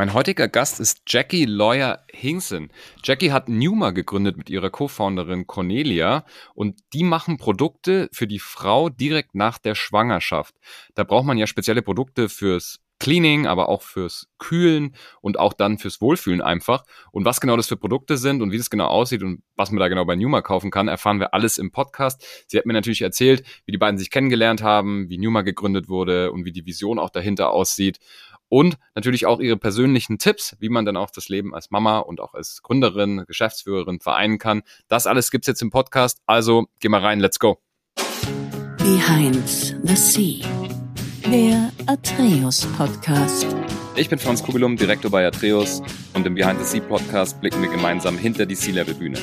Mein heutiger Gast ist Jackie Lawyer Hingsen. Jackie hat Numa gegründet mit ihrer Co-Founderin Cornelia und die machen Produkte für die Frau direkt nach der Schwangerschaft. Da braucht man ja spezielle Produkte fürs Cleaning, aber auch fürs Kühlen und auch dann fürs Wohlfühlen einfach. Und was genau das für Produkte sind und wie das genau aussieht und was man da genau bei Numa kaufen kann, erfahren wir alles im Podcast. Sie hat mir natürlich erzählt, wie die beiden sich kennengelernt haben, wie Numa gegründet wurde und wie die Vision auch dahinter aussieht und natürlich auch ihre persönlichen Tipps, wie man dann auch das Leben als Mama und auch als Gründerin, Geschäftsführerin vereinen kann. Das alles gibt's jetzt im Podcast. Also geh mal rein, let's go. Behind the Sea, der Atreus Podcast. Ich bin Franz Kugelum, Direktor bei Atreus und im Behind the Sea Podcast blicken wir gemeinsam hinter die Sea-Level-Bühne.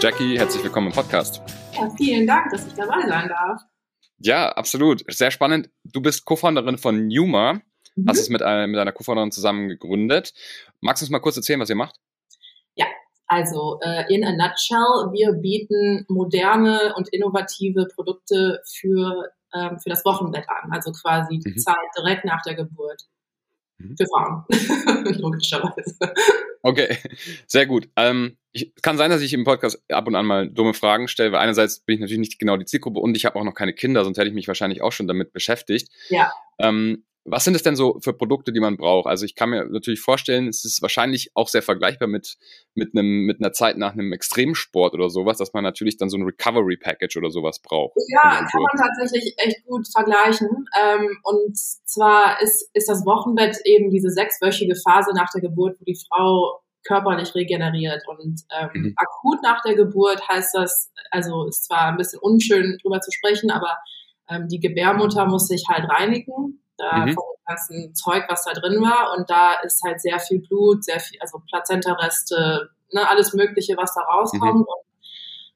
Jackie, herzlich willkommen im Podcast. Ja, vielen Dank, dass ich dabei sein darf. Ja, absolut. Sehr spannend. Du bist Co-Founderin von Numa. Mhm. Hast es mit, äh, mit einer Co-Founderin zusammen gegründet. Magst du uns mal kurz erzählen, was ihr macht? Ja, also äh, in a nutshell, wir bieten moderne und innovative Produkte für, ähm, für das Wochenbett an, also quasi die mhm. Zeit direkt nach der Geburt. Mhm. Für Frauen, logischerweise. Okay, sehr gut. Ähm, ich, kann sein, dass ich im Podcast ab und an mal dumme Fragen stelle, weil einerseits bin ich natürlich nicht genau die Zielgruppe und ich habe auch noch keine Kinder, sonst hätte ich mich wahrscheinlich auch schon damit beschäftigt. Ja. Ähm, was sind es denn so für Produkte, die man braucht? Also ich kann mir natürlich vorstellen, es ist wahrscheinlich auch sehr vergleichbar mit, mit, einem, mit einer Zeit nach einem Extremsport oder sowas, dass man natürlich dann so ein Recovery Package oder sowas braucht. Ja, kann man tatsächlich echt gut vergleichen. Ähm, und zwar ist, ist das Wochenbett eben diese sechswöchige Phase nach der Geburt, wo die Frau körperlich regeneriert. Und ähm, mhm. akut nach der Geburt heißt das, also ist zwar ein bisschen unschön drüber zu sprechen, aber ähm, die Gebärmutter muss sich halt reinigen da mhm. vom ganzen Zeug, was da drin war. Und da ist halt sehr viel Blut, sehr viel, also Plazenta-Reste, ne, alles Mögliche, was da rauskommt. Mhm. Und,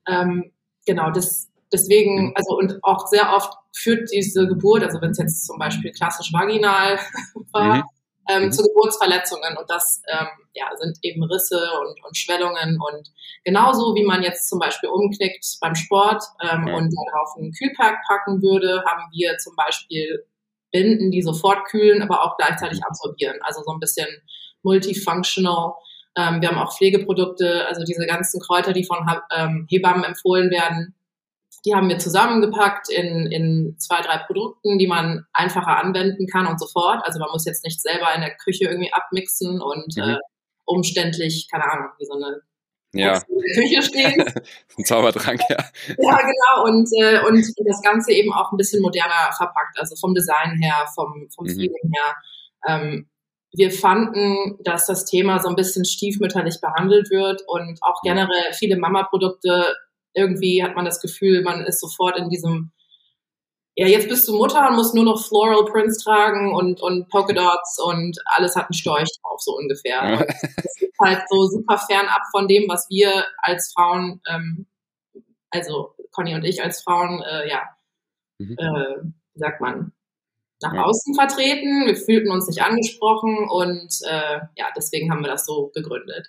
ähm, genau, das, deswegen, also und auch sehr oft führt diese Geburt, also wenn es jetzt zum Beispiel klassisch vaginal war, mhm. Ähm, mhm. zu Geburtsverletzungen und das ähm, ja, sind eben Risse und, und Schwellungen und genauso wie man jetzt zum Beispiel umknickt beim Sport ähm, ja. und darauf einen Kühlpack packen würde, haben wir zum Beispiel binden, die sofort kühlen, aber auch gleichzeitig mhm. absorbieren. Also so ein bisschen multifunctional. Ähm, wir haben auch Pflegeprodukte, also diese ganzen Kräuter, die von ähm, Hebammen empfohlen werden, die haben wir zusammengepackt in, in zwei, drei Produkten, die man einfacher anwenden kann und sofort. Also man muss jetzt nicht selber in der Küche irgendwie abmixen und mhm. äh, umständlich, keine Ahnung, wie so eine ja. in der Küche stehen. ein Zaubertrank, ja. Ja, genau. Und, äh, und das Ganze eben auch ein bisschen moderner verpackt, also vom Design her, vom, vom mhm. Feeling her. Ähm, wir fanden, dass das Thema so ein bisschen stiefmütterlich behandelt wird und auch generell viele Mama-Produkte, irgendwie hat man das Gefühl, man ist sofort in diesem ja, jetzt bist du Mutter und musst nur noch Floral Prints tragen und, und Polka Dots und alles hat einen Storch drauf, so ungefähr. Ja. Das ist halt so super fernab von dem, was wir als Frauen, ähm, also Conny und ich als Frauen, äh, ja, mhm. äh, wie sagt man, nach ja. außen vertreten. Wir fühlten uns nicht angesprochen und äh, ja, deswegen haben wir das so gegründet.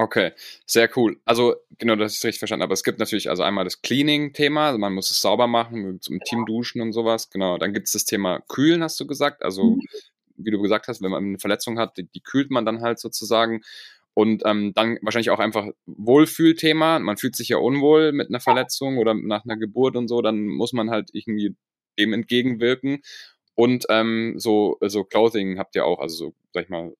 Okay, sehr cool. Also genau, ich es richtig verstanden habe. Es gibt natürlich also einmal das Cleaning-Thema, also man muss es sauber machen, zum Team duschen und sowas. Genau, dann gibt es das Thema Kühlen, hast du gesagt. Also mhm. wie du gesagt hast, wenn man eine Verletzung hat, die, die kühlt man dann halt sozusagen. Und ähm, dann wahrscheinlich auch einfach Wohlfühlthema. Man fühlt sich ja unwohl mit einer Verletzung oder nach einer Geburt und so, dann muss man halt irgendwie dem entgegenwirken. Und ähm, so, so Clothing habt ihr auch, also so, sag ich mal,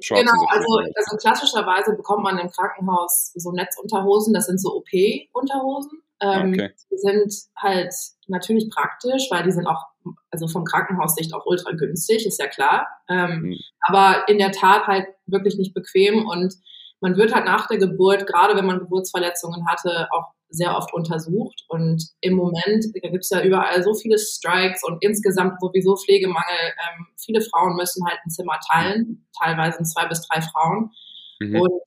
Shorts genau, also, also klassischerweise bekommt man im Krankenhaus so Netzunterhosen, das sind so OP-Unterhosen. Ähm, okay. Die sind halt natürlich praktisch, weil die sind auch, also vom Krankenhaussicht auch ultra günstig, ist ja klar. Ähm, mhm. Aber in der Tat halt wirklich nicht bequem und man wird halt nach der Geburt, gerade wenn man Geburtsverletzungen hatte, auch sehr oft untersucht. Und im Moment, da gibt es ja überall so viele Strikes und insgesamt sowieso Pflegemangel. Ähm, viele Frauen müssen halt ein Zimmer teilen, teilweise zwei bis drei Frauen. Mhm. Und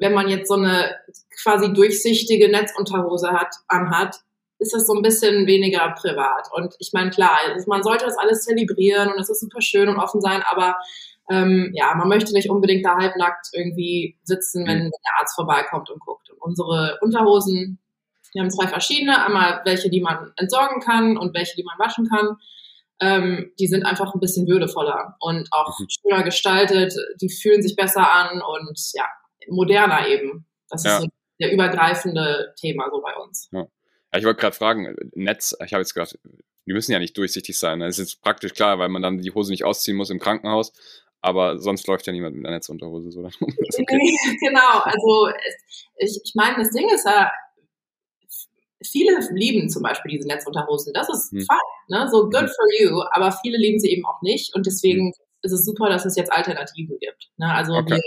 wenn man jetzt so eine quasi durchsichtige Netzunterhose hat, anhat, ist das so ein bisschen weniger privat. Und ich meine, klar, man sollte das alles zelebrieren und es ist super schön und offen sein, aber ähm, ja, man möchte nicht unbedingt da halbnackt irgendwie sitzen, wenn, mhm. der Arzt vorbeikommt und guckt. Und unsere Unterhosen wir haben zwei verschiedene, einmal welche, die man entsorgen kann und welche, die man waschen kann. ähm, die sind einfach ein bisschen würdevoller und auch mhm. schöner gestaltet, die fühlen sich besser an und ja, moderner eben. Das ja. ist so der übergreifende Thema so bei uns. Ja. Ja, ich wollte gerade fragen, Netz, ich habe jetzt gedacht, die müssen ja nicht durchsichtig sein. Das ist praktisch klar, weil man dann die Hose nicht ausziehen muss im Krankenhaus. Aber sonst läuft ja niemand mit einer Netzunterhose so. Okay. genau, also ich, ich meine, das Ding ist ja, viele lieben zum Beispiel diese Netzunterhosen. Das ist hm. fein, ne? so good hm. for you. Aber viele lieben sie eben auch nicht. Und deswegen hm. ist es super, dass es jetzt Alternativen gibt. Ne? Also okay. wir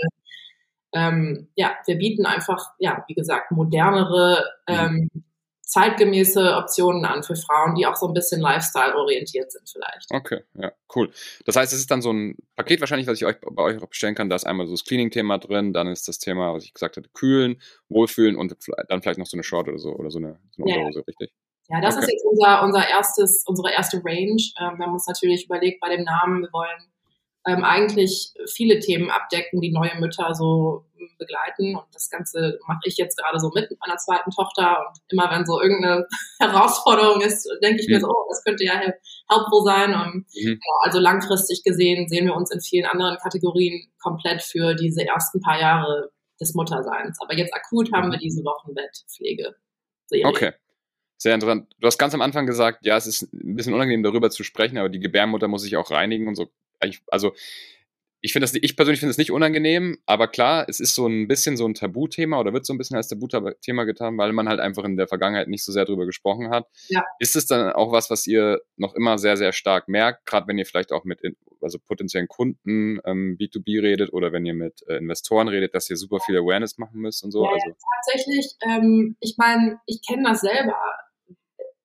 ähm, ja, wir bieten einfach, ja, wie gesagt, modernere, hm. ähm, zeitgemäße Optionen an für Frauen, die auch so ein bisschen Lifestyle-orientiert sind vielleicht. Okay, ja, cool. Das heißt, es ist dann so ein Paket wahrscheinlich, was ich euch bei euch auch bestellen kann. Da ist einmal so das Cleaning-Thema drin, dann ist das Thema, was ich gesagt hatte, kühlen, wohlfühlen und dann vielleicht noch so eine Short oder so oder so eine, so eine ja. Unterhose, richtig? Ja, das okay. ist jetzt unser, unser erstes, unsere erste Range. Ähm, wir haben uns natürlich überlegt bei dem Namen, wir wollen ähm, eigentlich viele Themen abdecken, die neue Mütter so hm, begleiten. Und das Ganze mache ich jetzt gerade so mit, mit meiner zweiten Tochter. Und immer wenn so irgendeine Herausforderung ist, denke ich mhm. mir so, oh, das könnte ja helpful sein. Und, mhm. genau, also langfristig gesehen sehen wir uns in vielen anderen Kategorien komplett für diese ersten paar Jahre des Mutterseins. Aber jetzt akut haben wir mhm. diese Wochenbettpflege. Okay. Sehr interessant. Du hast ganz am Anfang gesagt, ja, es ist ein bisschen unangenehm darüber zu sprechen, aber die Gebärmutter muss sich auch reinigen und so also ich finde das, ich persönlich finde es nicht unangenehm, aber klar, es ist so ein bisschen so ein Tabuthema oder wird so ein bisschen als Tabuthema getan, weil man halt einfach in der Vergangenheit nicht so sehr drüber gesprochen hat. Ja. Ist es dann auch was, was ihr noch immer sehr, sehr stark merkt, gerade wenn ihr vielleicht auch mit also potenziellen Kunden ähm, B2B redet oder wenn ihr mit äh, Investoren redet, dass ihr super viel Awareness machen müsst und so? Ja, also. tatsächlich, ähm, ich meine, ich kenne das selber.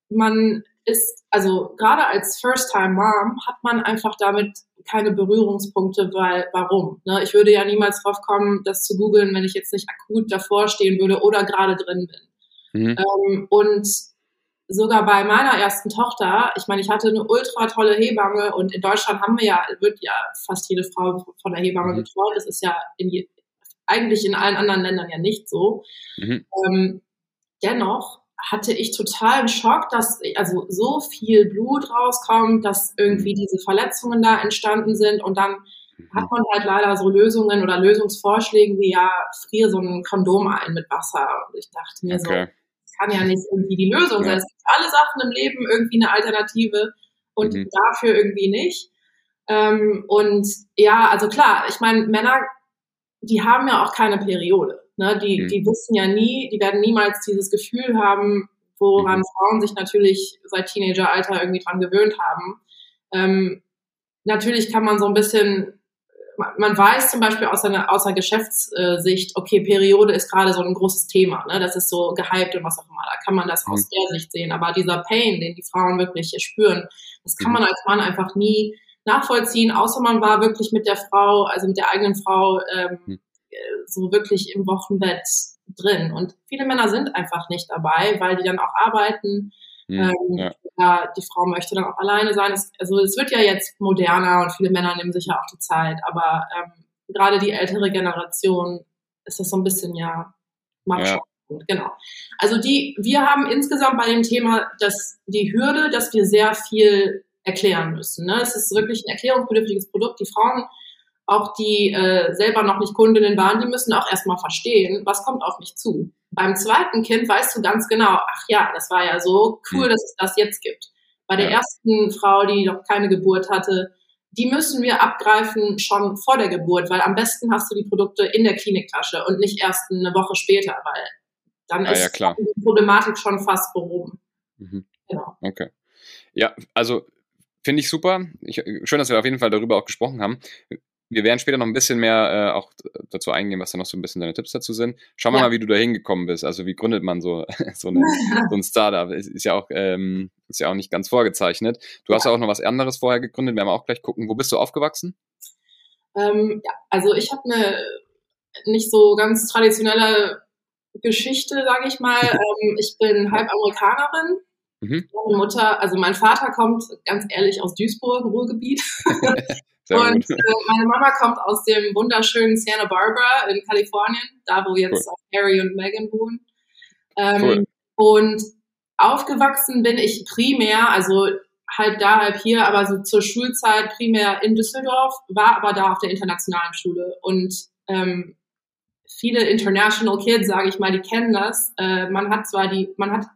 Man ist, also gerade als First-Time-Mom hat man einfach damit keine Berührungspunkte, weil warum? Ne? Ich würde ja niemals drauf kommen, das zu googeln, wenn ich jetzt nicht akut davor stehen würde oder gerade drin bin. Mhm. Ähm, und sogar bei meiner ersten Tochter, ich meine, ich hatte eine ultra tolle Hebamme und in Deutschland haben wir ja, wird ja fast jede Frau von der Hebamme mhm. betreut. Das ist ja in je, eigentlich in allen anderen Ländern ja nicht so. Mhm. Ähm, dennoch hatte ich totalen Schock, dass also so viel Blut rauskommt, dass irgendwie diese Verletzungen da entstanden sind und dann hat man halt leider so Lösungen oder Lösungsvorschläge wie ja, friere so ein Kondom ein mit Wasser. Und ich dachte mir okay. so, das kann ja nicht irgendwie die Lösung sein. Es gibt alle Sachen im Leben irgendwie eine Alternative und mhm. dafür irgendwie nicht. Ähm, und ja, also klar, ich meine, Männer, die haben ja auch keine Periode. Ne, die, mhm. die wissen ja nie, die werden niemals dieses Gefühl haben, woran mhm. Frauen sich natürlich seit Teenageralter irgendwie dran gewöhnt haben. Ähm, natürlich kann man so ein bisschen, man weiß zum Beispiel aus einer, aus einer Geschäftssicht, okay, Periode ist gerade so ein großes Thema, ne? das ist so gehypt und was auch immer, da kann man das mhm. aus der Sicht sehen, aber dieser Pain, den die Frauen wirklich spüren, das kann mhm. man als Mann einfach nie nachvollziehen, außer man war wirklich mit der Frau, also mit der eigenen Frau ähm, mhm so wirklich im Wochenbett drin. Und viele Männer sind einfach nicht dabei, weil die dann auch arbeiten. Mhm, ähm, ja. Die Frau möchte dann auch alleine sein. Es, also es wird ja jetzt moderner und viele Männer nehmen sich ja auch die Zeit. Aber ähm, gerade die ältere Generation ist das so ein bisschen ja macho. Genau. Also die, wir haben insgesamt bei dem Thema dass die Hürde, dass wir sehr viel erklären müssen. Ne? Es ist wirklich ein erklärungsbedürftiges Produkt. Die Frauen auch die äh, selber noch nicht Kundinnen waren, die müssen auch erstmal verstehen, was kommt auf mich zu. Beim zweiten Kind weißt du ganz genau, ach ja, das war ja so cool, hm. dass es das jetzt gibt. Bei der ja. ersten Frau, die noch keine Geburt hatte, die müssen wir abgreifen schon vor der Geburt, weil am besten hast du die Produkte in der Kliniktasche und nicht erst eine Woche später, weil dann ah, ist ja, die Problematik schon fast behoben. Mhm. Genau. Okay. Ja, also finde ich super. Ich, schön, dass wir auf jeden Fall darüber auch gesprochen haben wir werden später noch ein bisschen mehr äh, auch dazu eingehen, was da noch so ein bisschen deine Tipps dazu sind. Schauen wir ja. mal, wie du da hingekommen bist. Also wie gründet man so, so, eine, so ein Startup? Ist, ist, ja auch, ähm, ist ja auch nicht ganz vorgezeichnet. Du hast ja auch noch was anderes vorher gegründet. Wir werden auch gleich gucken. Wo bist du aufgewachsen? Ähm, ja, also ich habe eine nicht so ganz traditionelle Geschichte, sage ich mal. ähm, ich bin halb Amerikanerin. Mhm. Meine Mutter, also mein Vater kommt ganz ehrlich aus Duisburg, Ruhrgebiet. Sehr und äh, meine Mama kommt aus dem wunderschönen Santa Barbara in Kalifornien, da wo jetzt cool. auch Harry und Meghan wohnen. Ähm, cool. Und aufgewachsen bin ich primär, also halb da, halb hier, aber so zur Schulzeit primär in Düsseldorf, war aber da auf der internationalen Schule und ähm, viele International Kids, sage ich mal, die kennen das. Äh, man hat zwar die, man hat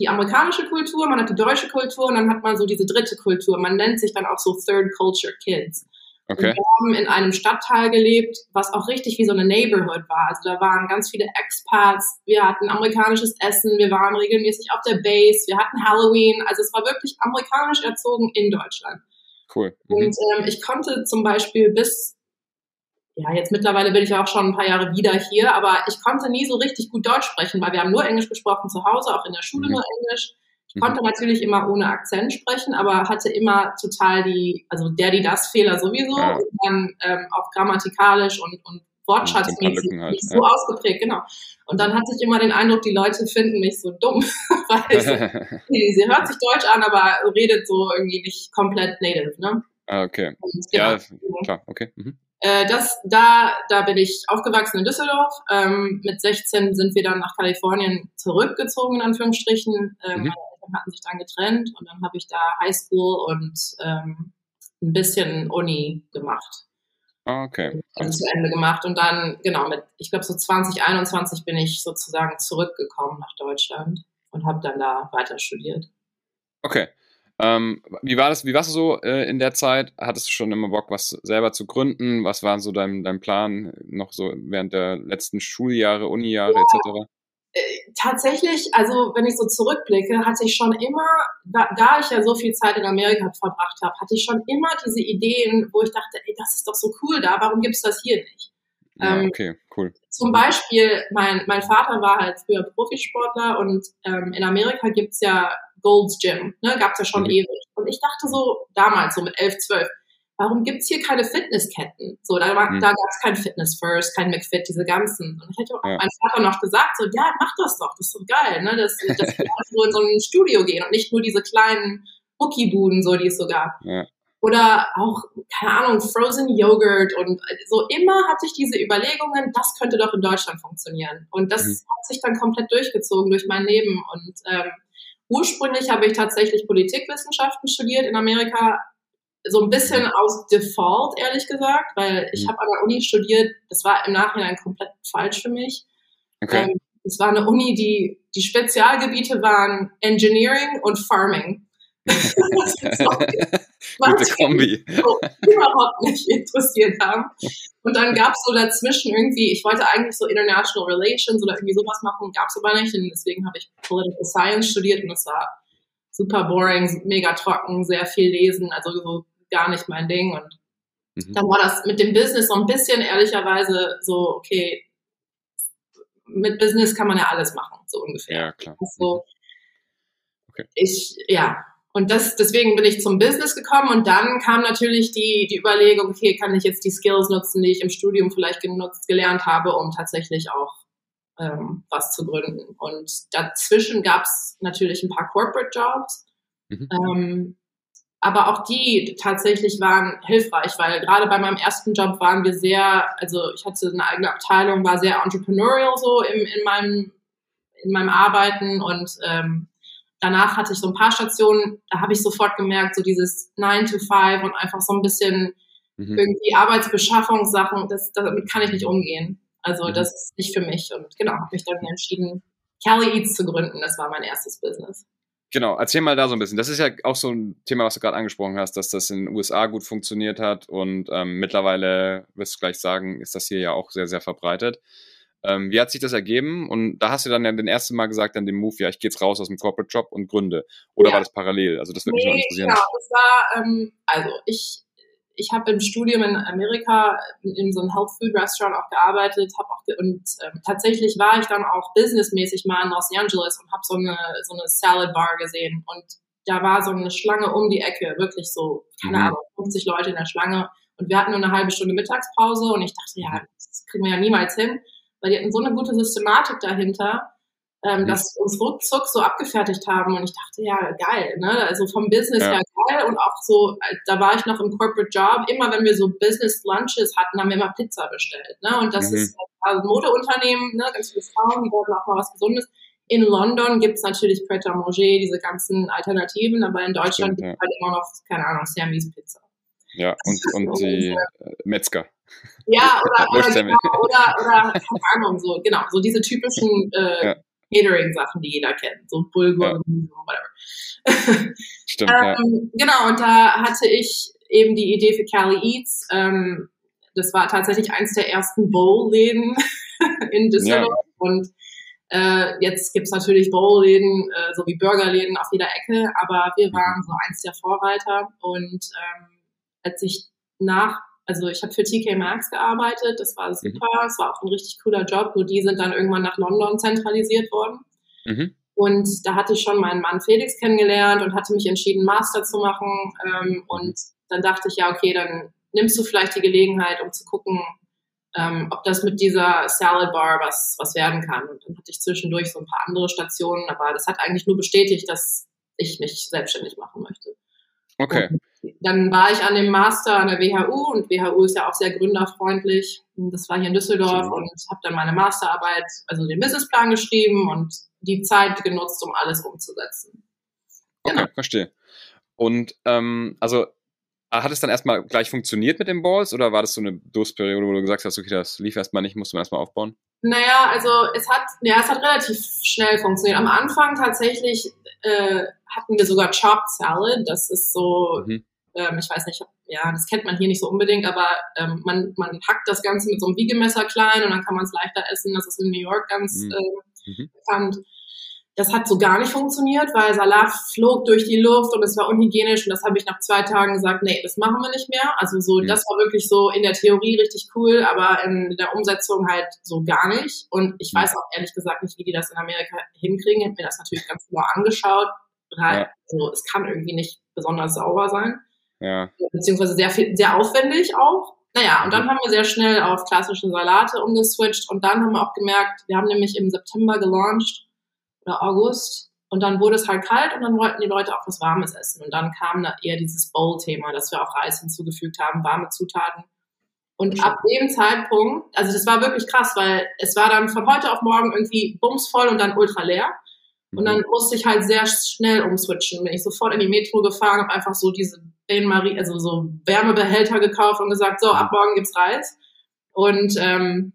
die amerikanische Kultur, man hat die deutsche Kultur und dann hat man so diese dritte Kultur. Man nennt sich dann auch so Third Culture Kids. Okay. Und wir haben in einem Stadtteil gelebt, was auch richtig wie so eine Neighborhood war. Also da waren ganz viele Expats, wir hatten amerikanisches Essen, wir waren regelmäßig auf der Base, wir hatten Halloween. Also es war wirklich amerikanisch erzogen in Deutschland. Cool. Mhm. Und ähm, ich konnte zum Beispiel bis, ja, jetzt mittlerweile bin ich auch schon ein paar Jahre wieder hier, aber ich konnte nie so richtig gut Deutsch sprechen, weil wir haben nur Englisch gesprochen zu Hause, auch in der Schule mhm. nur Englisch. Ich mhm. konnte natürlich immer ohne Akzent sprechen, aber hatte immer total die, also der, die das Fehler sowieso ja. und dann ähm, auch grammatikalisch und, und wortschatzmäßig halt, nicht ja. so ausgeprägt, genau. Und dann hatte ich immer den Eindruck, die Leute finden mich so dumm, weil sie, sie hört sich Deutsch an, aber redet so irgendwie nicht komplett native, ne? Ah, okay. Und, genau, ja, klar, okay. Mhm. Äh, das, da, da bin ich aufgewachsen in Düsseldorf. Ähm, mit 16 sind wir dann nach Kalifornien zurückgezogen, in Anführungsstrichen. Ähm, mhm hatten sich dann getrennt und dann habe ich da Highschool und ähm, ein bisschen Uni gemacht. Ah, okay. Also zu Ende gemacht und dann, genau, mit, ich glaube so 2021 bin ich sozusagen zurückgekommen nach Deutschland und habe dann da weiter studiert. Okay. Ähm, wie war das, wie warst du so äh, in der Zeit? Hattest du schon immer Bock, was selber zu gründen? Was war so dein, dein Plan noch so während der letzten Schuljahre, Unijahre ja. etc.? Äh, tatsächlich, also wenn ich so zurückblicke, hatte ich schon immer, da, da ich ja so viel Zeit in Amerika verbracht habe, hatte ich schon immer diese Ideen, wo ich dachte, ey, das ist doch so cool da, warum gibt's das hier nicht? Ja, ähm, okay, cool. Zum Beispiel, mein, mein Vater war halt früher Profisportler und ähm, in Amerika gibt's ja Gold's Gym, ne, gab's ja schon mhm. ewig. Und ich dachte so damals, so mit elf, zwölf, warum gibt's hier keine Fitnessketten? So, da, war, mhm. da gab es kein Fitness First, kein McFit, diese ganzen. Und ich hätte auch ja. mein Vater noch gesagt, so, ja, mach das doch, das ist so geil, ne? dass, dass wir so in so ein Studio gehen und nicht nur diese kleinen Muckibuden, so, die es so gab. Ja. Oder auch, keine Ahnung, Frozen Yogurt und so immer hatte ich diese Überlegungen, das könnte doch in Deutschland funktionieren. Und das mhm. hat sich dann komplett durchgezogen durch mein Leben. Und ähm, ursprünglich habe ich tatsächlich Politikwissenschaften studiert in Amerika, so ein bisschen aus Default, ehrlich gesagt, weil ich mhm. habe an der Uni studiert, das war im Nachhinein komplett falsch für mich. Okay. Ähm, es war eine Uni, die, die Spezialgebiete waren Engineering und Farming. Gute Kombi. So überhaupt nicht interessiert haben. Und dann gab es so dazwischen irgendwie, ich wollte eigentlich so International Relations oder irgendwie sowas machen, gab es aber nicht. Und deswegen habe ich Political Science studiert und es war super boring, mega trocken, sehr viel lesen, also so gar nicht mein Ding. Und mhm. dann war das mit dem Business so ein bisschen ehrlicherweise so, okay, mit Business kann man ja alles machen, so ungefähr. Ja, klar. Also, mhm. okay. ich, ja. Und das, deswegen bin ich zum Business gekommen und dann kam natürlich die, die Überlegung, okay, kann ich jetzt die Skills nutzen, die ich im Studium vielleicht genutzt, gelernt habe, um tatsächlich auch ähm, was zu gründen. Und dazwischen gab es natürlich ein paar Corporate Jobs. Mhm. Ähm, aber auch die tatsächlich waren hilfreich, weil gerade bei meinem ersten Job waren wir sehr, also ich hatte eine eigene Abteilung, war sehr entrepreneurial so im, in meinem in meinem Arbeiten und ähm, danach hatte ich so ein paar Stationen, da habe ich sofort gemerkt, so dieses 9 to 5 und einfach so ein bisschen mhm. irgendwie Arbeitsbeschaffungssachen, das, damit kann ich nicht umgehen. Also mhm. das ist nicht für mich und genau, habe mich dann entschieden, Cali Eats zu gründen. Das war mein erstes Business. Genau, erzähl mal da so ein bisschen. Das ist ja auch so ein Thema, was du gerade angesprochen hast, dass das in den USA gut funktioniert hat und ähm, mittlerweile, wirst du gleich sagen, ist das hier ja auch sehr, sehr verbreitet. Ähm, wie hat sich das ergeben? Und da hast du dann ja den ersten Mal gesagt, dann den Move, ja, ich gehe jetzt raus aus dem Corporate Job und gründe. Oder ja. war das parallel? Also das würde nee, mich noch interessieren. Genau, das war, ähm, also ich ich habe im Studium in Amerika in, in, so einem Health Food Restaurant auch gearbeitet, habe auch und ähm, tatsächlich war ich dann auch businessmäßig mal in Los Angeles und habe so eine so eine Salad Bar gesehen und da war so eine Schlange um die Ecke, wirklich so keine mhm. Ahnung 50 Leute in der Schlange und wir hatten nur eine halbe Stunde Mittagspause und ich dachte ja das kriegen wir ja niemals hin, weil die hatten so eine gute Systematik dahinter ähm, mhm. dass wir uns ruckzuck so abgefertigt haben. Und ich dachte, ja, geil, ne? Also vom Business ja. her geil und auch so, da war ich noch im Corporate Job, immer wenn wir so Business Lunches hatten, haben wir immer Pizza bestellt. Ne? Und das mhm. ist also Modeunternehmen, ne? ganz viele Frauen, die wollten auch mal was Gesundes. in London gibt es natürlich Pret a Manger, diese ganzen Alternativen, aber in Deutschland Stimmt, ja. gibt es halt immer noch, keine Ahnung, Sammy's Pizza. Ja, und, und die äh, Metzger. Ja, oder, oder, genau, oder, oder, keine Ahnung, so, genau, so diese typischen äh, Ja. Catering-Sachen, die jeder kennt, so Bulgur, Ja. whatever. Stimmt, ja. Ähm, genau, und da hatte ich eben die Idee für Cali Eats. Ähm, das war tatsächlich eins der ersten Bowl-Läden in Düsseldorf. Und äh, jetzt gibt's natürlich Bowl-Läden, äh, sowie Burgerläden auf jeder Ecke, aber wir waren so eins der Vorreiter. Und ähm, als ich nach, also ich habe für TK Maxx gearbeitet, das war super, es war auch ein richtig cooler Job, nur die sind dann irgendwann nach London zentralisiert worden. Mhm. Und da hatte ich schon meinen Mann Felix kennengelernt und hatte mich entschieden, Master zu machen. Ähm, und dann dachte ich, ja, okay, dann nimmst du vielleicht die Gelegenheit, um zu gucken, ähm, ob das mit dieser Salad Bar was, was werden kann. Und dann hatte ich zwischendurch so ein paar andere Stationen, aber das hat eigentlich nur bestätigt, dass ich mich selbstständig machen möchte. Okay. Dann war ich an dem Master an der WHU und WHU ist ja auch sehr gründerfreundlich. Und Das war hier in Düsseldorf Absolut. und habe dann meine Masterarbeit, also den Businessplan geschrieben und die Zeit genutzt, um alles umzusetzen. Okay, verstehe. Und ähm, also hat es dann erstmal gleich funktioniert mit den Balls oder war das so eine Durstperiode, wo du gesagt hast, okay, das lief erstmal nicht, musste man erstmal aufbauen? Naja, also es hat, ja, es hat relativ schnell funktioniert. Am Anfang tatsächlich äh, hatten wir sogar Chopped Salad. Das ist so, Mhm. Ähm, ich weiß nicht, ja, das kennt man hier nicht so unbedingt, aber ähm, man, man hackt das Ganze mit so einem Wiegemesser klein und dann kann man es leichter essen. Das ist in New York ganz Mhm. äh, bekannt. Das hat so gar nicht funktioniert, weil Salat flog durch die Luft und es war unhygienisch und das habe ich nach zwei Tagen gesagt, nee, das machen wir nicht mehr. Also so, Mhm. das war wirklich so in der Theorie richtig cool, aber in der Umsetzung halt so gar nicht. Und ich Mhm. weiß auch ehrlich gesagt nicht, wie die das in Amerika hinkriegen. Ich habe mir das natürlich ganz genau angeschaut. Also es kann irgendwie nicht besonders sauber sein, Ja. beziehungsweise sehr viel, sehr aufwendig auch. Naja, und dann haben wir sehr schnell auf klassische Salate umgeswitcht und dann haben wir auch gemerkt, wir haben nämlich im September gelauncht oder August und dann wurde es halt kalt und dann wollten die Leute auch was Warmes essen und dann kam da eher dieses Bowl-Thema, dass wir auch Reis hinzugefügt haben, warme Zutaten. Und ab dem Zeitpunkt, also das war wirklich krass, weil es war dann von heute auf morgen irgendwie bumsvoll und dann ultra leer. Und dann musste ich halt sehr schnell umswitchen. Bin ich sofort in die Metro gefahren, habe einfach so diese Bain-Marie, also so Wärmebehälter gekauft und gesagt, so, ab morgen gibt's Reis. Und ähm,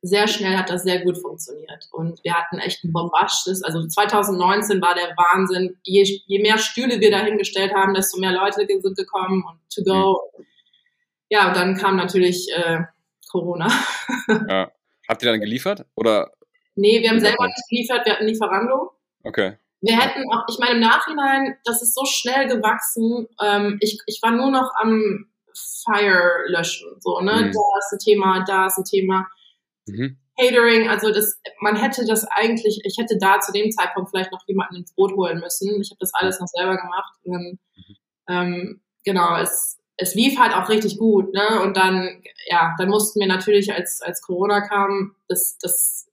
sehr schnell hat das sehr gut funktioniert. Und wir hatten echt ein bombastisches, also 2019 war der Wahnsinn. Je, je mehr Stühle wir dahingestellt haben, desto mehr Leute sind gekommen und to go. Ja, und dann kam natürlich äh, Corona. ja. Habt ihr dann geliefert? Oder Nee, wir haben selber nicht geliefert, wir hatten Lieferando. Okay. Wir hätten auch, ich meine, im Nachhinein, das ist so schnell gewachsen. Ähm, ich, ich war nur noch am Fire löschen. So, ne? Mhm. Da ist ein Thema, da ist ein Thema. Mhm. Catering, also das, man hätte das eigentlich, ich hätte da zu dem Zeitpunkt vielleicht noch jemanden ins Boot holen müssen. Ich habe das alles noch selber gemacht. Und dann, ähm, genau, es, es lief halt auch richtig gut, ne? Und dann, ja, dann mussten wir natürlich, als, als Corona kam, das, das,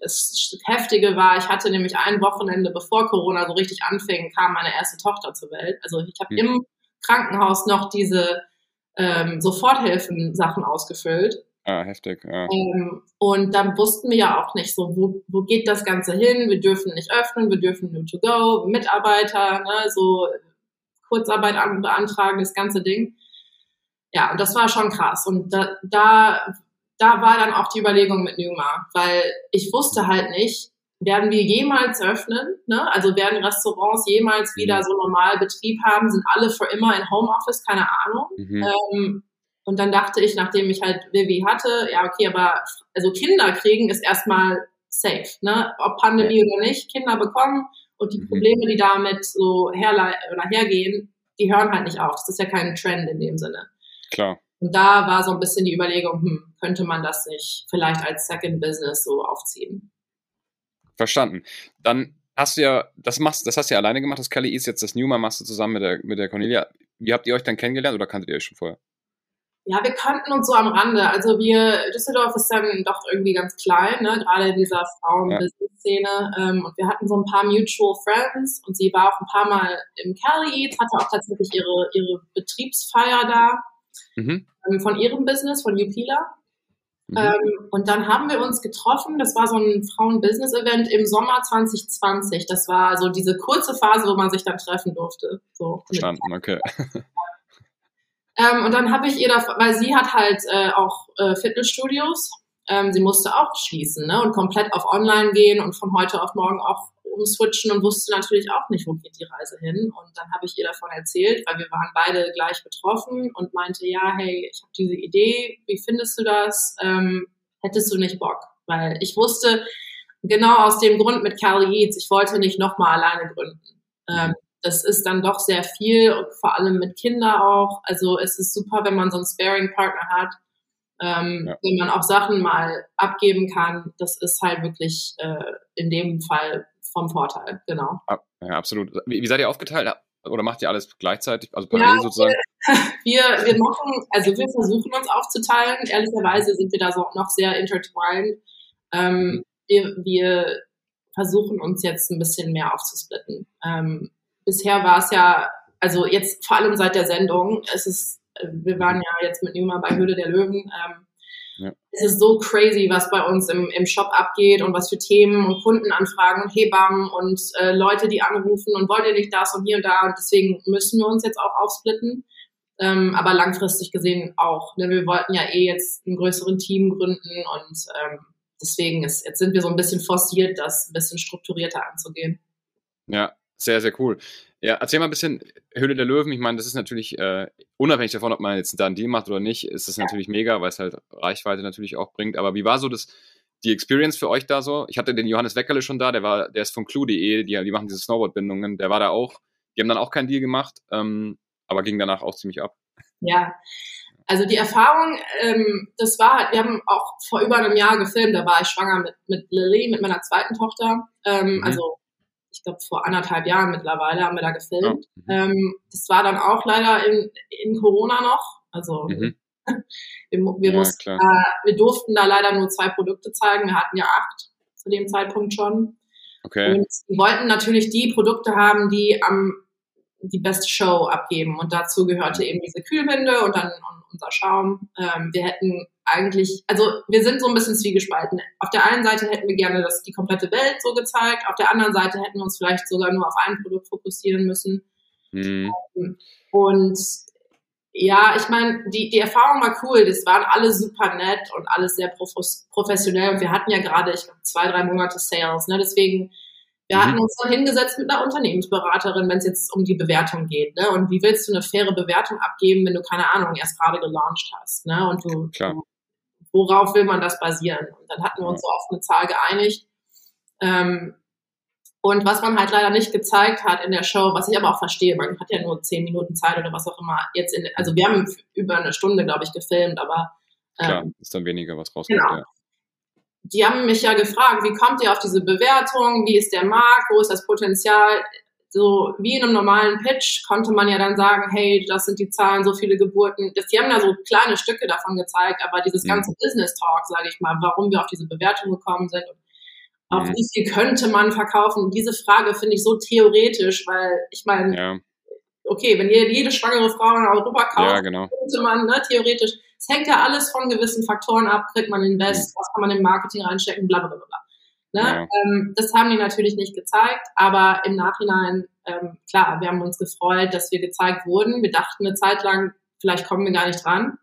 das Heftige war, ich hatte nämlich ein Wochenende, bevor Corona so richtig anfing, kam meine erste Tochter zur Welt. Also ich habe Mhm. im Krankenhaus noch diese ähm, Soforthilfen-Sachen ausgefüllt. Ah, heftig. Ja. Ähm, und dann wussten wir ja auch nicht so, wo, wo geht das Ganze hin? Wir dürfen nicht öffnen, wir dürfen nur to go, Mitarbeiter, ne, so Kurzarbeit an, beantragen, das ganze Ding. Ja, und das war schon krass. Und da, da, da war dann auch die Überlegung mit Numa, weil ich wusste halt nicht, werden wir jemals öffnen? Ne? Also werden Restaurants jemals wieder so normal Betrieb haben? Sind alle für immer in Homeoffice? Keine Ahnung. Mhm. Ähm, und dann dachte ich, nachdem ich halt Vivi hatte, ja, okay, aber also Kinder kriegen ist erstmal safe, ne? Ob Pandemie oder nicht, Kinder bekommen und die Mhm. Probleme, die damit so herlei oder hergehen, die hören halt nicht auf. Das ist ja kein Trend in dem Sinne. Klar. Und da war so ein bisschen die Überlegung, hm, könnte man das nicht vielleicht als Second Business so aufziehen? Verstanden. Dann hast du ja, das machst, das hast du ja alleine gemacht, das Kelly ist jetzt das Newman machst du zusammen mit der, mit der Cornelia. Wie habt ihr euch dann kennengelernt oder kanntet ihr euch schon vorher? Ja, wir kannten uns so am Rande. Also wir, Düsseldorf ist dann doch irgendwie ganz klein, ne? gerade in dieser Frauen-Business-Szene. Ähm, und wir hatten so ein paar Mutual Friends und sie war auch ein paar Mal im Cali Eats, hatte auch tatsächlich ihre, ihre Betriebsfeier da Mhm. ähm, von ihrem Business, von Upila. Mhm. Ähm, und dann haben wir uns getroffen. Das war so ein Frauen-Business-Event im Sommer 2020. Das war so diese kurze Phase, wo man sich dann treffen durfte. So Verstanden, okay. ähm, und dann habe ich ihr da, weil sie hat halt äh, auch äh, Fitnessstudios. Ähm, sie musste auch schließen ne? und komplett auf Online gehen und von heute auf morgen auch umswitchen und wusste natürlich auch nicht, wo geht die Reise hin. Und dann habe ich ihr davon erzählt, weil wir waren beide gleich betroffen und meinte, ja, hey, ich habe diese Idee, wie findest du das? Ähm, hättest du nicht Bock? Weil ich wusste, genau aus dem Grund mit Carly Yates, ich wollte nicht nochmal alleine gründen. Ähm, das ist dann doch sehr viel und vor allem mit Kindern auch. Also es ist super, wenn man so einen Sparing-Partner hat, ähm, ja. wenn man auch Sachen mal abgeben kann. Das ist halt wirklich äh, in dem Fall vom Vorteil, genau. Ja, absolut. Wie, wie seid ihr aufgeteilt? Oder macht ihr alles gleichzeitig, also parallel ja, sozusagen? Wir, wir machen, also wir versuchen uns aufzuteilen. Ehrlicherweise sind wir da so noch sehr intertwined. Ähm, wir, wir versuchen uns jetzt ein bisschen mehr aufzusplitten. Ähm, bisher war es ja, also jetzt vor allem seit der Sendung, es ist, wir waren ja jetzt mit Numa bei Höhle der Löwen. Ähm, ja. Es ist so crazy, was bei uns im, im Shop abgeht und was für Themen und Kundenanfragen und Hebammen und äh, Leute, die anrufen und wollt ihr nicht das und hier und da. Und deswegen müssen wir uns jetzt auch aufsplitten. Ähm, aber langfristig gesehen auch. Ne? Wir wollten ja eh jetzt einen größeren Team gründen und ähm, deswegen ist, jetzt sind wir so ein bisschen forciert, das ein bisschen strukturierter anzugehen. Ja, sehr, sehr cool. Ja, erzähl mal ein bisschen Höhle der Löwen. Ich meine, das ist natürlich, äh, unabhängig davon, ob man jetzt da einen Deal macht oder nicht, ist das natürlich mega, weil es halt Reichweite natürlich auch bringt. Aber wie war so das, die Experience für euch da so? Ich hatte den Johannes Weckerle schon da, der war, der ist von Clue.de, die, die machen diese Snowboard-Bindungen, der war da auch. Die haben dann auch keinen Deal gemacht, ähm, aber ging danach auch ziemlich ab. Ja, also die Erfahrung, ähm, das war, wir haben auch vor über einem Jahr gefilmt, da war ich schwanger mit, mit Lily, mit meiner zweiten Tochter. Ähm, mhm. Also ich glaube, vor anderthalb Jahren mittlerweile haben wir da gefilmt. Mhm. Ähm, das war dann auch leider in, in Corona noch. Also mhm. wir, wir, ja, mussten, äh, wir durften da leider nur zwei Produkte zeigen. Wir hatten ja acht zu dem Zeitpunkt schon. Okay. Und wir wollten natürlich die Produkte haben, die am die beste Show abgeben. Und dazu gehörte mhm. eben diese Kühlwinde und dann unser Schaum. Ähm, wir hätten eigentlich, also wir sind so ein bisschen zwiegespalten. Auf der einen Seite hätten wir gerne das, die komplette Welt so gezeigt, auf der anderen Seite hätten wir uns vielleicht sogar nur auf ein Produkt fokussieren müssen. Mhm. Und ja, ich meine, die, die Erfahrung war cool. Das waren alle super nett und alles sehr professionell. Und wir hatten ja gerade, ich glaube, zwei, drei Monate Sales. Ne? Deswegen wir hatten mhm. uns dann hingesetzt mit einer Unternehmensberaterin, wenn es jetzt um die Bewertung geht. Ne? Und wie willst du eine faire Bewertung abgeben, wenn du keine Ahnung erst gerade gelauncht hast? Ne? Und du, Klar. Worauf will man das basieren? Und dann hatten wir uns so auf eine Zahl geeinigt. Ähm, und was man halt leider nicht gezeigt hat in der Show, was ich aber auch verstehe, man hat ja nur zehn Minuten Zeit oder was auch immer. Jetzt in, also wir haben über eine Stunde, glaube ich, gefilmt, aber ähm, Klar, ist dann weniger was rauskommt. Genau. Ja die haben mich ja gefragt, wie kommt ihr auf diese Bewertung, wie ist der Markt, wo ist das Potenzial? So wie in einem normalen Pitch konnte man ja dann sagen, hey, das sind die Zahlen, so viele Geburten. Das, die haben da so kleine Stücke davon gezeigt, aber dieses mhm. ganze Business Talk, sage ich mal, warum wir auf diese Bewertung gekommen sind und auf mhm. wie viel könnte man verkaufen, diese Frage finde ich so theoretisch, weil ich meine, ja. okay, wenn jede, jede schwangere Frau in Europa kauft, ja, genau. könnte man ne, theoretisch es hängt ja alles von gewissen Faktoren ab. Kriegt man Invest, mhm. was kann man im Marketing reinstecken, bla bla bla. bla. Ne? Ja. Ähm, das haben die natürlich nicht gezeigt, aber im Nachhinein, ähm, klar, wir haben uns gefreut, dass wir gezeigt wurden. Wir dachten eine Zeit lang, vielleicht kommen wir gar nicht dran.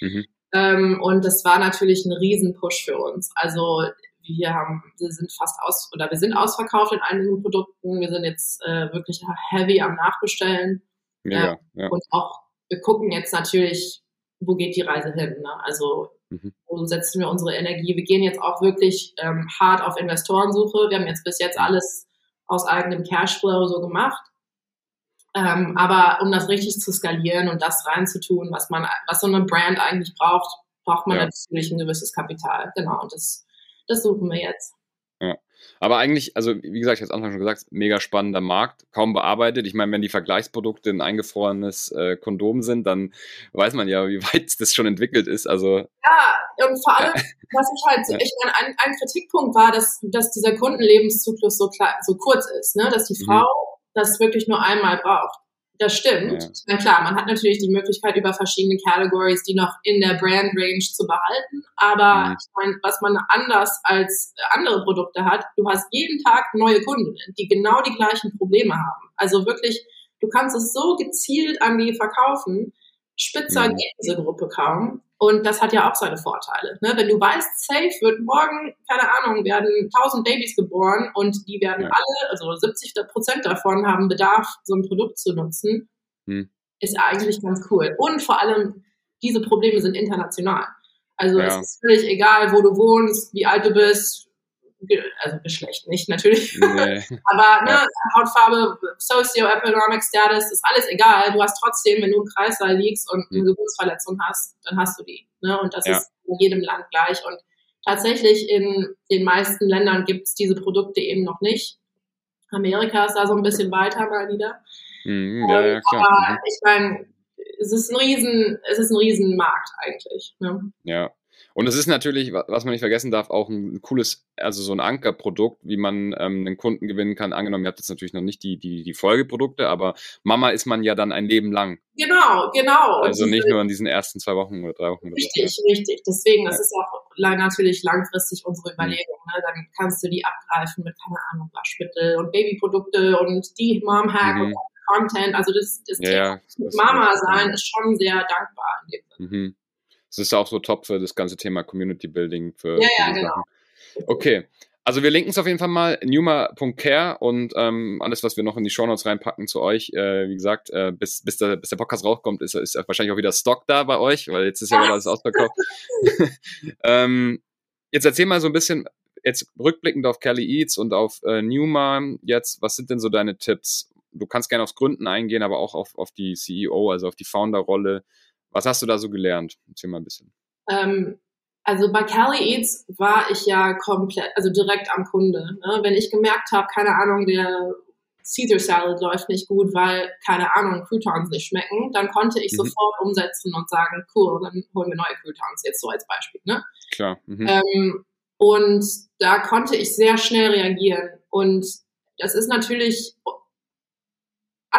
Mhm. Ähm, und das war natürlich ein Riesen-Push für uns. Also wir haben, wir sind fast aus oder wir sind ausverkauft in einigen Produkten. Wir sind jetzt äh, wirklich heavy am Nachbestellen. Ja, ja. Und auch, wir gucken jetzt natürlich wo geht die Reise hin? Ne? Also mhm. wo setzen wir unsere Energie? Wir gehen jetzt auch wirklich ähm, hart auf Investorensuche. Wir haben jetzt bis jetzt alles aus eigenem Cashflow so gemacht. Ähm, aber um das richtig zu skalieren und das reinzutun, was man, was so eine Brand eigentlich braucht, braucht man ja. natürlich ein gewisses Kapital. Genau, und das, das suchen wir jetzt. Ja. Aber eigentlich, also wie gesagt, ich habe es Anfang schon gesagt, mega spannender Markt, kaum bearbeitet. Ich meine, wenn die Vergleichsprodukte ein eingefrorenes äh, Kondom sind, dann weiß man ja, wie weit das schon entwickelt ist. Also ja, und vor allem, was ich halt, ich meine, ein, ein, Kritikpunkt war, dass, dass dieser Kundenlebenszyklus so, klar, so kurz ist, ne? dass die mhm. Frau mhm. das wirklich nur einmal braucht. Das stimmt. Ja. Na klar, man hat natürlich die Möglichkeit, über verschiedene Categories die noch in der Brand Range zu behalten. Aber mhm. ich meine, was man anders als andere Produkte hat, du hast jeden Tag neue Kundinnen, die genau die gleichen Probleme haben. Also wirklich, du kannst es so gezielt an die verkaufen. Spitzer mhm. geht diese Gruppe kaum. Und das hat ja auch seine Vorteile. Ne? Wenn du weißt, safe wird morgen, keine Ahnung, werden 1000 Babys geboren und die werden ja. alle, also 70 Prozent davon haben Bedarf, so ein Produkt zu nutzen, hm. ist eigentlich ganz cool. Und vor allem, diese Probleme sind international. Also ja. es ist völlig egal, wo du wohnst, wie alt du bist, also Geschlecht nicht natürlich, nee. aber ne, ja. Hautfarbe, Socioeconomic Status, ist alles egal. Du hast trotzdem, wenn du im Kreißsaal liegst und eine mhm. Geburtsverletzung hast, dann hast du die. Ne? Und das ja. ist in jedem Land gleich. Und tatsächlich in den meisten Ländern gibt es diese Produkte eben noch nicht. Amerika ist da so ein bisschen weiter mal wieder. Mhm, ja, ja, klar. Aber mhm. ich meine, es ist ein riesen, es ist ein riesen Markt eigentlich. Ne? Ja, und es ist natürlich, was man nicht vergessen darf, auch ein cooles, also so ein Ankerprodukt, wie man ähm, einen Kunden gewinnen kann. Angenommen, ihr habt jetzt natürlich noch nicht die, die, die Folgeprodukte, aber Mama ist man ja dann ein Leben lang. Genau, genau. Also diese, nicht nur in diesen ersten zwei Wochen oder drei Wochen. Richtig, so. richtig. Deswegen, das ja. ist auch natürlich langfristig unsere mhm. Überlegung. Ne? Dann kannst du die abgreifen mit, keine Ahnung, Waschmittel und Babyprodukte und die Mom-Hack mhm. und Content. Also das, das ja, ja, Mama sein ist schon sehr dankbar in dem Sinne. Mhm. Das ist auch so top für das ganze Thema Community Building. Für, ja, ja, genau. Okay. Also wir linken es auf jeden Fall mal, numa.care und ähm, alles, was wir noch in die Shownotes reinpacken zu euch. Äh, wie gesagt, äh, bis, bis, der, bis der Podcast rauskommt, ist, ist wahrscheinlich auch wieder Stock da bei euch, weil jetzt ist ja wieder alles ausverkauft. ähm, jetzt erzähl mal so ein bisschen, jetzt rückblickend auf Kelly Eats und auf äh, Numa jetzt, was sind denn so deine Tipps? Du kannst gerne aufs Gründen eingehen, aber auch auf, auf die CEO, also auf die Founder-Rolle. Was hast du da so gelernt? Erzähl mal ein bisschen. Ähm, also bei Cali Eats war ich ja komplett, also direkt am Kunde. Ne? Wenn ich gemerkt habe, keine Ahnung, der Caesar Salad läuft nicht gut, weil, keine Ahnung, Croutons nicht schmecken, dann konnte ich mhm. sofort umsetzen und sagen, cool, dann holen wir neue Croutons, jetzt so als Beispiel. Ne? Klar. Mhm. Ähm, und da konnte ich sehr schnell reagieren. Und das ist natürlich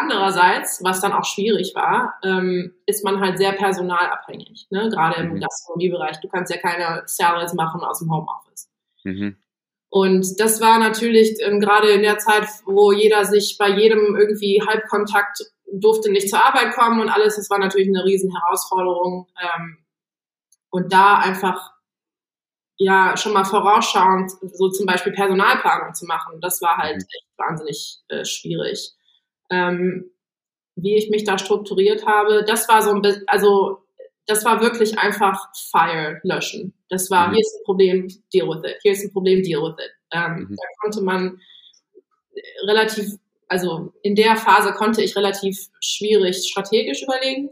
Andererseits, was dann auch schwierig war, ähm, ist man halt sehr personalabhängig, ne? gerade im mhm. Gastronomiebereich. Du kannst ja keine Salads machen aus dem Homeoffice. Mhm. Und das war natürlich ähm, gerade in der Zeit, wo jeder sich bei jedem irgendwie Halbkontakt durfte nicht zur Arbeit kommen und alles, das war natürlich eine riesen Herausforderung. Ähm, und da einfach ja schon mal vorausschauend so zum Beispiel Personalplanung zu machen, das war halt mhm. echt wahnsinnig äh, schwierig ähm, wie ich mich da strukturiert habe, das war so ein bisschen, also das war wirklich einfach Fire löschen. Das war, mhm. hier ist ein Problem, deal with it. Hier ist ein Problem, deal with it. Ähm, mhm. Da konnte man relativ, also in der Phase konnte ich relativ schwierig strategisch überlegen.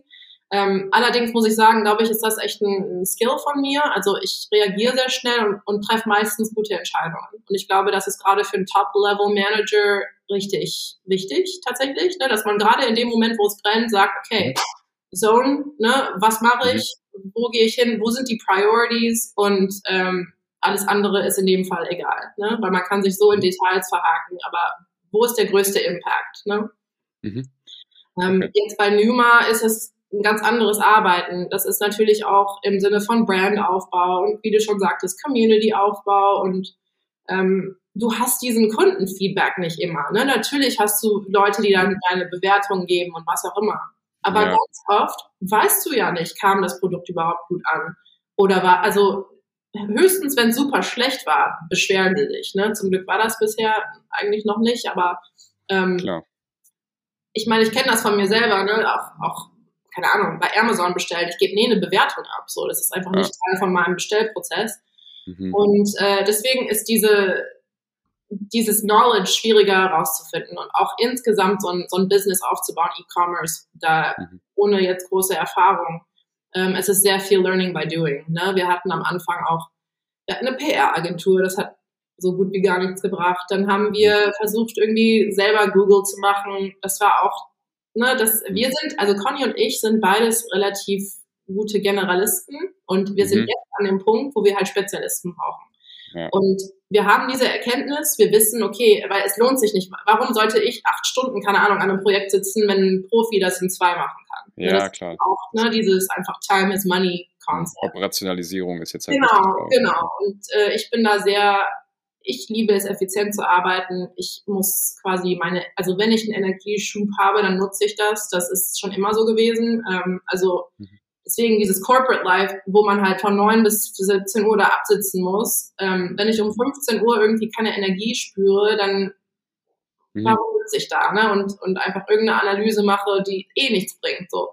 Ähm, allerdings muss ich sagen, glaube ich, ist das echt ein, ein Skill von mir. Also ich reagiere sehr schnell und, und treffe meistens gute Entscheidungen. Und ich glaube, das ist gerade für einen Top-Level-Manager richtig wichtig tatsächlich, ne? dass man gerade in dem Moment, wo es brennt, sagt, okay, Zone, ne, was mache mhm. ich, wo gehe ich hin, wo sind die Priorities und ähm, alles andere ist in dem Fall egal, ne? weil man kann sich so in Details verhaken, aber wo ist der größte Impact? Ne? Mhm. Ähm, okay. Jetzt bei Numa ist es ein ganz anderes Arbeiten. Das ist natürlich auch im Sinne von Brandaufbau und wie du schon sagtest, Community-Aufbau und ähm, du hast diesen Kundenfeedback nicht immer. Ne? Natürlich hast du Leute, die dann deine Bewertungen geben und was auch immer. Aber ja. ganz oft weißt du ja nicht, kam das Produkt überhaupt gut an? Oder war, also höchstens, wenn es super schlecht war, beschweren sie sich. Ne? Zum Glück war das bisher eigentlich noch nicht, aber ähm, ich meine, ich kenne das von mir selber, ne? auch, auch keine Ahnung, bei Amazon bestellt, ich gebe nie eine Bewertung ab. So, das ist einfach ja. nicht Teil von meinem Bestellprozess. Mhm. Und äh, deswegen ist diese dieses Knowledge schwieriger herauszufinden und auch insgesamt so ein, so ein Business aufzubauen, E-Commerce, da mhm. ohne jetzt große Erfahrung. Ähm, es ist sehr viel Learning by Doing. Ne? Wir hatten am Anfang auch wir hatten eine PR-Agentur, das hat so gut wie gar nichts gebracht. Dann haben wir mhm. versucht, irgendwie selber Google zu machen. Das war auch, ne, das, wir sind, also Conny und ich sind beides relativ gute Generalisten und wir mhm. sind jetzt an dem Punkt, wo wir halt Spezialisten brauchen. Ja. Und wir haben diese Erkenntnis, wir wissen, okay, weil es lohnt sich nicht. Warum sollte ich acht Stunden, keine Ahnung, an einem Projekt sitzen, wenn ein Profi das in zwei machen kann? Ja, klar. Auch, ne, dieses einfach Time is Money Concept. Operationalisierung ist jetzt halt Genau, genau. Und äh, ich bin da sehr, ich liebe es, effizient zu arbeiten. Ich muss quasi meine, also wenn ich einen Energieschub habe, dann nutze ich das. Das ist schon immer so gewesen. Ähm, also mhm deswegen dieses Corporate Life, wo man halt von 9 bis 17 Uhr da absitzen muss. Ähm, wenn ich um 15 Uhr irgendwie keine Energie spüre, dann mhm. warum sitze ich da, ne? Und, und einfach irgendeine Analyse mache, die eh nichts bringt. So.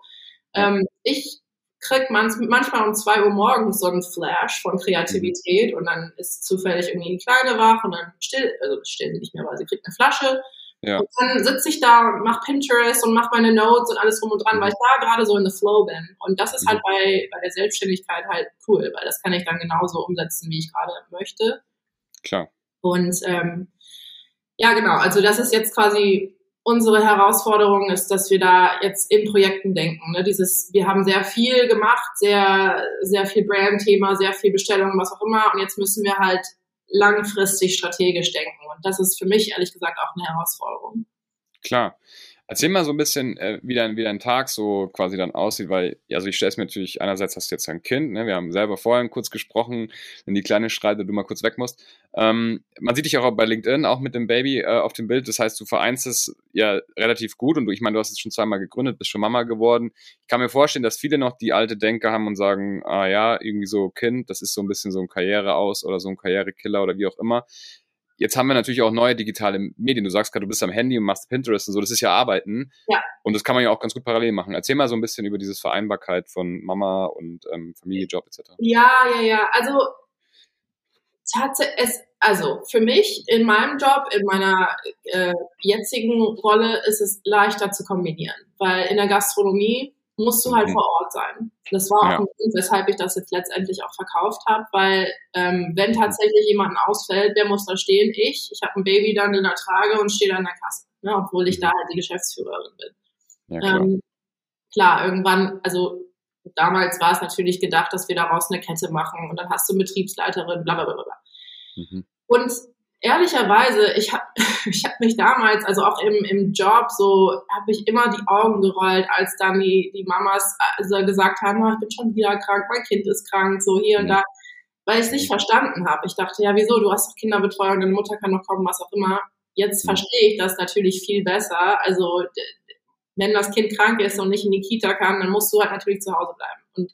Ähm, ich krieg man, manchmal um 2 Uhr morgens so einen Flash von Kreativität mhm. und dann ist zufällig irgendwie die Kleine wach und dann still, also still sie nicht mehr, weil sie kriegt eine Flasche ja. Und dann sitze ich da und mache Pinterest und mache meine Notes und alles rum und dran, mhm. weil ich da gerade so in the flow bin. Und das ist halt mhm. bei, bei der Selbstständigkeit halt cool, weil das kann ich dann genauso umsetzen, wie ich gerade möchte. Klar. Und ähm, ja, genau, also das ist jetzt quasi unsere Herausforderung ist, dass wir da jetzt in Projekten denken. Ne? Dieses, wir haben sehr viel gemacht, sehr, sehr viel Brand-Thema, sehr viel Bestellungen, was auch immer. Und jetzt müssen wir halt langfristig strategisch denken. Und das ist für mich ehrlich gesagt auch eine Herausforderung. Klar. Erzähl mal so ein bisschen, äh, wie, dein, wie dein Tag so quasi dann aussieht, weil, also ich stelle es mir natürlich, einerseits hast du jetzt ein Kind, ne? wir haben selber vorhin kurz gesprochen, wenn die Kleine schreit du mal kurz weg musst. Ähm, man sieht dich auch bei LinkedIn, auch mit dem Baby äh, auf dem Bild, das heißt, du vereinst es ja relativ gut und du, ich meine, du hast es schon zweimal gegründet, bist schon Mama geworden. Ich kann mir vorstellen, dass viele noch die alte Denke haben und sagen, ah ja, irgendwie so Kind, das ist so ein bisschen so ein Karriere aus oder so ein Karrierekiller oder wie auch immer. Jetzt haben wir natürlich auch neue digitale Medien. Du sagst gerade, du bist am Handy und machst Pinterest und so. Das ist ja Arbeiten. Ja. Und das kann man ja auch ganz gut parallel machen. Erzähl mal so ein bisschen über dieses Vereinbarkeit von Mama und ähm, Familie, Job etc. Ja, ja, ja. Also tatsächlich, also für mich in meinem Job, in meiner äh, jetzigen Rolle ist es leichter zu kombinieren, weil in der Gastronomie musst du halt mhm. vor Ort sein. Das war auch ja. ein Grund, weshalb ich das jetzt letztendlich auch verkauft habe, weil ähm, wenn tatsächlich jemand ausfällt, wer muss da stehen? Ich. Ich habe ein Baby dann in der Trage und stehe da in der Kasse, ne, obwohl ich da halt die Geschäftsführerin bin. Ja, klar. Ähm, klar, irgendwann, also damals war es natürlich gedacht, dass wir daraus eine Kette machen und dann hast du Betriebsleiterin, bla bla bla bla. Mhm. Und ehrlicherweise, ich habe ich hab mich damals, also auch im, im Job, so habe ich immer die Augen gerollt, als dann die, die Mamas also gesagt haben, oh, ich bin schon wieder krank, mein Kind ist krank, so hier und mhm. da, weil ich es nicht verstanden habe. Ich dachte, ja, wieso, du hast doch Kinderbetreuung, deine Mutter kann noch kommen, was auch immer. Jetzt mhm. verstehe ich das natürlich viel besser. Also wenn das Kind krank ist und nicht in die Kita kann, dann musst du halt natürlich zu Hause bleiben. Und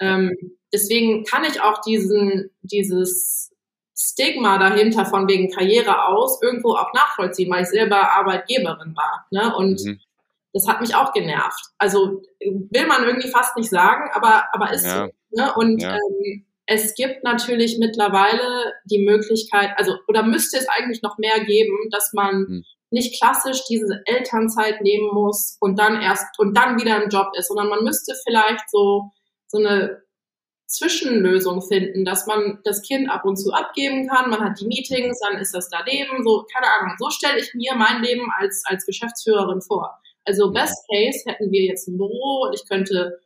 ähm, deswegen kann ich auch diesen, dieses Stigma dahinter von wegen Karriere aus irgendwo auch nachvollziehen, weil ich selber Arbeitgeberin war. Ne? Und mhm. das hat mich auch genervt. Also will man irgendwie fast nicht sagen, aber, aber ist ja. so. Ne? Und ja. ähm, es gibt natürlich mittlerweile die Möglichkeit, also oder müsste es eigentlich noch mehr geben, dass man mhm. nicht klassisch diese Elternzeit nehmen muss und dann erst und dann wieder im Job ist, sondern man müsste vielleicht so so eine Zwischenlösung finden, dass man das Kind ab und zu abgeben kann, man hat die Meetings, dann ist das daneben, so, keine Ahnung. So stelle ich mir mein Leben als, als Geschäftsführerin vor. Also best case hätten wir jetzt ein Büro und ich könnte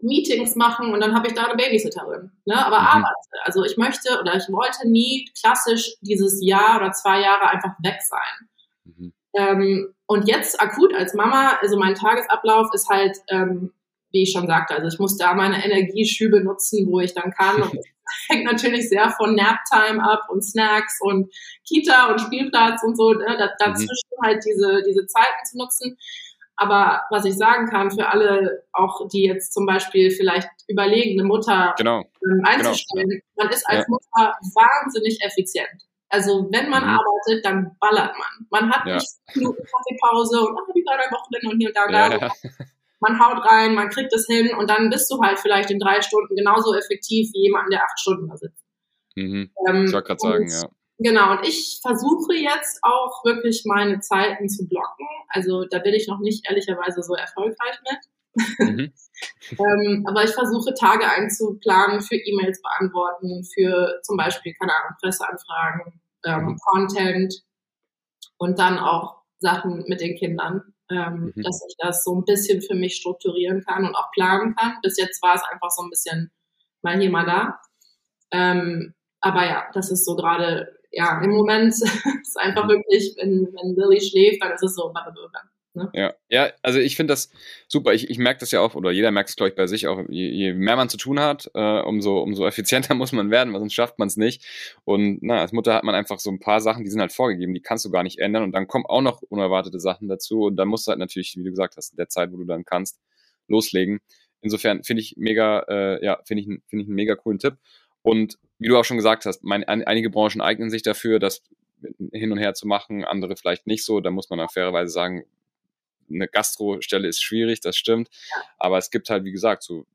Meetings machen und dann habe ich da eine Babysitterin. Ne? Aber mhm. arbeite. Also ich möchte oder ich wollte nie klassisch dieses Jahr oder zwei Jahre einfach weg sein. Mhm. Ähm, und jetzt akut als Mama, also mein Tagesablauf ist halt ähm, wie ich schon sagte, also ich muss da meine Energieschübe nutzen, wo ich dann kann. Und das hängt natürlich sehr von Naptime ab und Snacks und Kita und Spielplatz und so, ne? dazwischen mhm. halt diese, diese Zeiten zu nutzen. Aber was ich sagen kann für alle, auch die jetzt zum Beispiel vielleicht überlegen, eine Mutter genau. ähm, einzustellen, genau. man ist als ja. Mutter wahnsinnig effizient. Also wenn man mhm. arbeitet, dann ballert man. Man hat ja. nicht Minuten Kaffeepause und ah, wie war dein Wochenende und hier und da. Ja man haut rein, man kriegt es hin und dann bist du halt vielleicht in drei Stunden genauso effektiv wie jemand, der acht Stunden da sitzt. Mhm. Ähm, ich wollte gerade sagen, ja. Genau, und ich versuche jetzt auch wirklich meine Zeiten zu blocken. Also da bin ich noch nicht ehrlicherweise so erfolgreich mit. Mhm. ähm, aber ich versuche Tage einzuplanen für E-Mails beantworten, für zum Beispiel, keine Ahnung, Presseanfragen, ähm, mhm. Content und dann auch Sachen mit den Kindern ähm, mhm. dass ich das so ein bisschen für mich strukturieren kann und auch planen kann. Bis jetzt war es einfach so ein bisschen mal hier, mal da. Ähm, aber ja, das ist so gerade, ja, im Moment ist einfach wirklich, wenn, wenn Lilly schläft, dann ist es so, Ne? Ja, ja, also ich finde das super. Ich, ich merke das ja auch, oder jeder merkt es, glaube ich, bei sich auch. Je, je, mehr man zu tun hat, äh, umso, umso effizienter muss man werden, weil sonst schafft man es nicht. Und na, als Mutter hat man einfach so ein paar Sachen, die sind halt vorgegeben, die kannst du gar nicht ändern. Und dann kommen auch noch unerwartete Sachen dazu. Und dann musst du halt natürlich, wie du gesagt hast, in der Zeit, wo du dann kannst, loslegen. Insofern finde ich mega, äh, ja, finde ich, finde ich einen mega coolen Tipp. Und wie du auch schon gesagt hast, mein, einige Branchen eignen sich dafür, das hin und her zu machen, andere vielleicht nicht so. Da muss man auch fairerweise sagen, eine Gastrostelle ist schwierig, das stimmt. Aber es gibt halt, wie gesagt, so,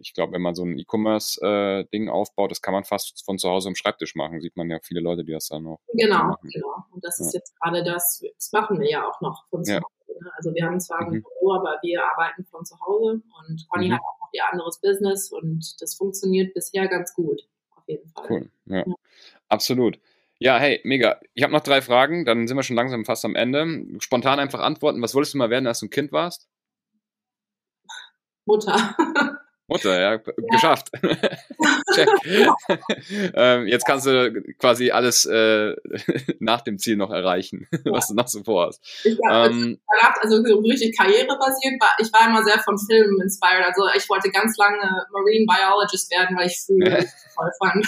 ich glaube, wenn man so ein E-Commerce-Ding äh, aufbaut, das kann man fast von zu Hause am Schreibtisch machen. Sieht man ja viele Leute, die das dann noch genau, machen. Genau, Und das ja. ist jetzt gerade das, das machen wir ja auch noch von zu ja. Hause. Ne? Also wir haben zwar mhm. ein Büro, aber wir arbeiten von zu Hause und Conny mhm. hat auch noch ihr anderes Business und das funktioniert bisher ganz gut, auf jeden Fall. Cool, ja. ja. Absolut. Ja, hey, mega. Ich habe noch drei Fragen, dann sind wir schon langsam fast am Ende. Spontan einfach antworten. Was wolltest du mal werden, als du ein Kind warst? Mutter. Mutter, ja, ja. geschafft. Check. ähm, jetzt kannst du quasi alles äh, nach dem Ziel noch erreichen, ja. was du noch so vorhast. Ich habe ähm, also richtig karrierebasiert, war, ich war immer sehr von Filmen inspired. Also ich wollte ganz lange Marine Biologist werden, weil ich früher voll fand.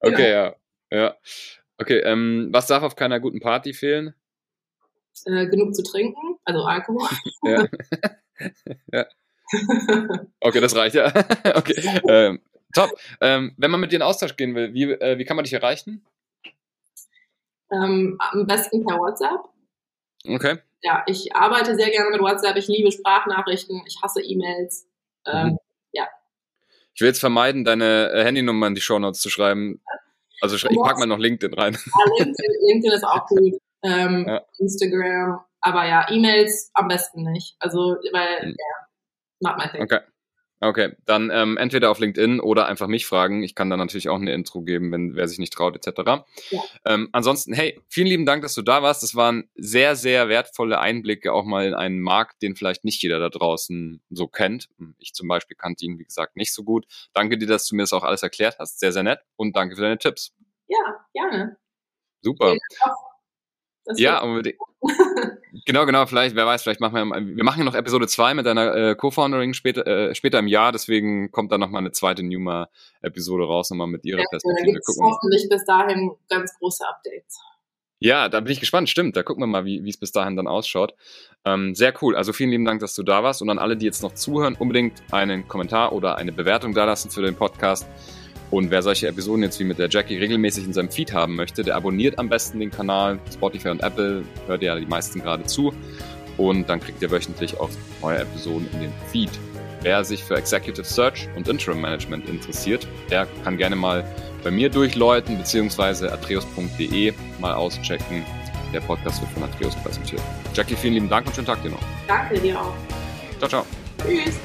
okay, ja. Ja. Okay, ähm, was darf auf keiner guten Party fehlen? Äh, genug zu trinken, also Alkohol. ja. ja. Okay, das reicht ja. okay. Ähm, top. Ähm, wenn man mit dir in Austausch gehen will, wie, äh, wie kann man dich erreichen? Ähm, am besten per WhatsApp. Okay. Ja, ich arbeite sehr gerne mit WhatsApp. Ich liebe Sprachnachrichten. Ich hasse E-Mails. Ähm, mhm. Ja. Ich will jetzt vermeiden, deine äh, Handynummer in die Shownotes zu schreiben. Also ich pack mal noch LinkedIn rein. Ja, LinkedIn, LinkedIn ist auch gut. Ähm, ja. Instagram, aber ja, E-Mails am besten nicht. Also, weil, hm. ja, not my thing. Okay. Okay, dann ähm, entweder auf LinkedIn oder einfach mich fragen. Ich kann dann natürlich auch eine Intro geben, wenn wer sich nicht traut, etc. Ja. Ähm, ansonsten, hey, vielen lieben Dank, dass du da warst. Das waren sehr, sehr wertvolle Einblicke auch mal in einen Markt, den vielleicht nicht jeder da draußen so kennt. Ich zum Beispiel kannte ihn, wie gesagt, nicht so gut. Danke dir, dass du mir das auch alles erklärt hast. Sehr, sehr nett. Und danke für deine Tipps. Ja, gerne. Super. Ja, unbedingt. genau, genau, vielleicht, wer weiß, vielleicht machen wir, wir machen ja noch Episode 2 mit deiner äh, Co-Founderin später, äh, später im Jahr, deswegen kommt dann nochmal eine zweite Numa-Episode raus, nochmal mit ihrer ja, Perspektive. Da gucken hoffentlich bis dahin ganz große Updates. Ja, da bin ich gespannt, stimmt, da gucken wir mal, wie es bis dahin dann ausschaut. Ähm, sehr cool, also vielen lieben Dank, dass du da warst und an alle, die jetzt noch zuhören, unbedingt einen Kommentar oder eine Bewertung da lassen für den Podcast. Und wer solche Episoden jetzt wie mit der Jackie regelmäßig in seinem Feed haben möchte, der abonniert am besten den Kanal. Spotify und Apple hört ja die meisten gerade zu. Und dann kriegt ihr wöchentlich auch neue Episoden in den Feed. Wer sich für Executive Search und Interim Management interessiert, der kann gerne mal bei mir durchläuten, beziehungsweise atreus.de mal auschecken. Der Podcast wird von Atreus präsentiert. Jackie, vielen lieben Dank und schönen Tag dir noch. Danke dir auch. Ciao, ciao. Tschüss.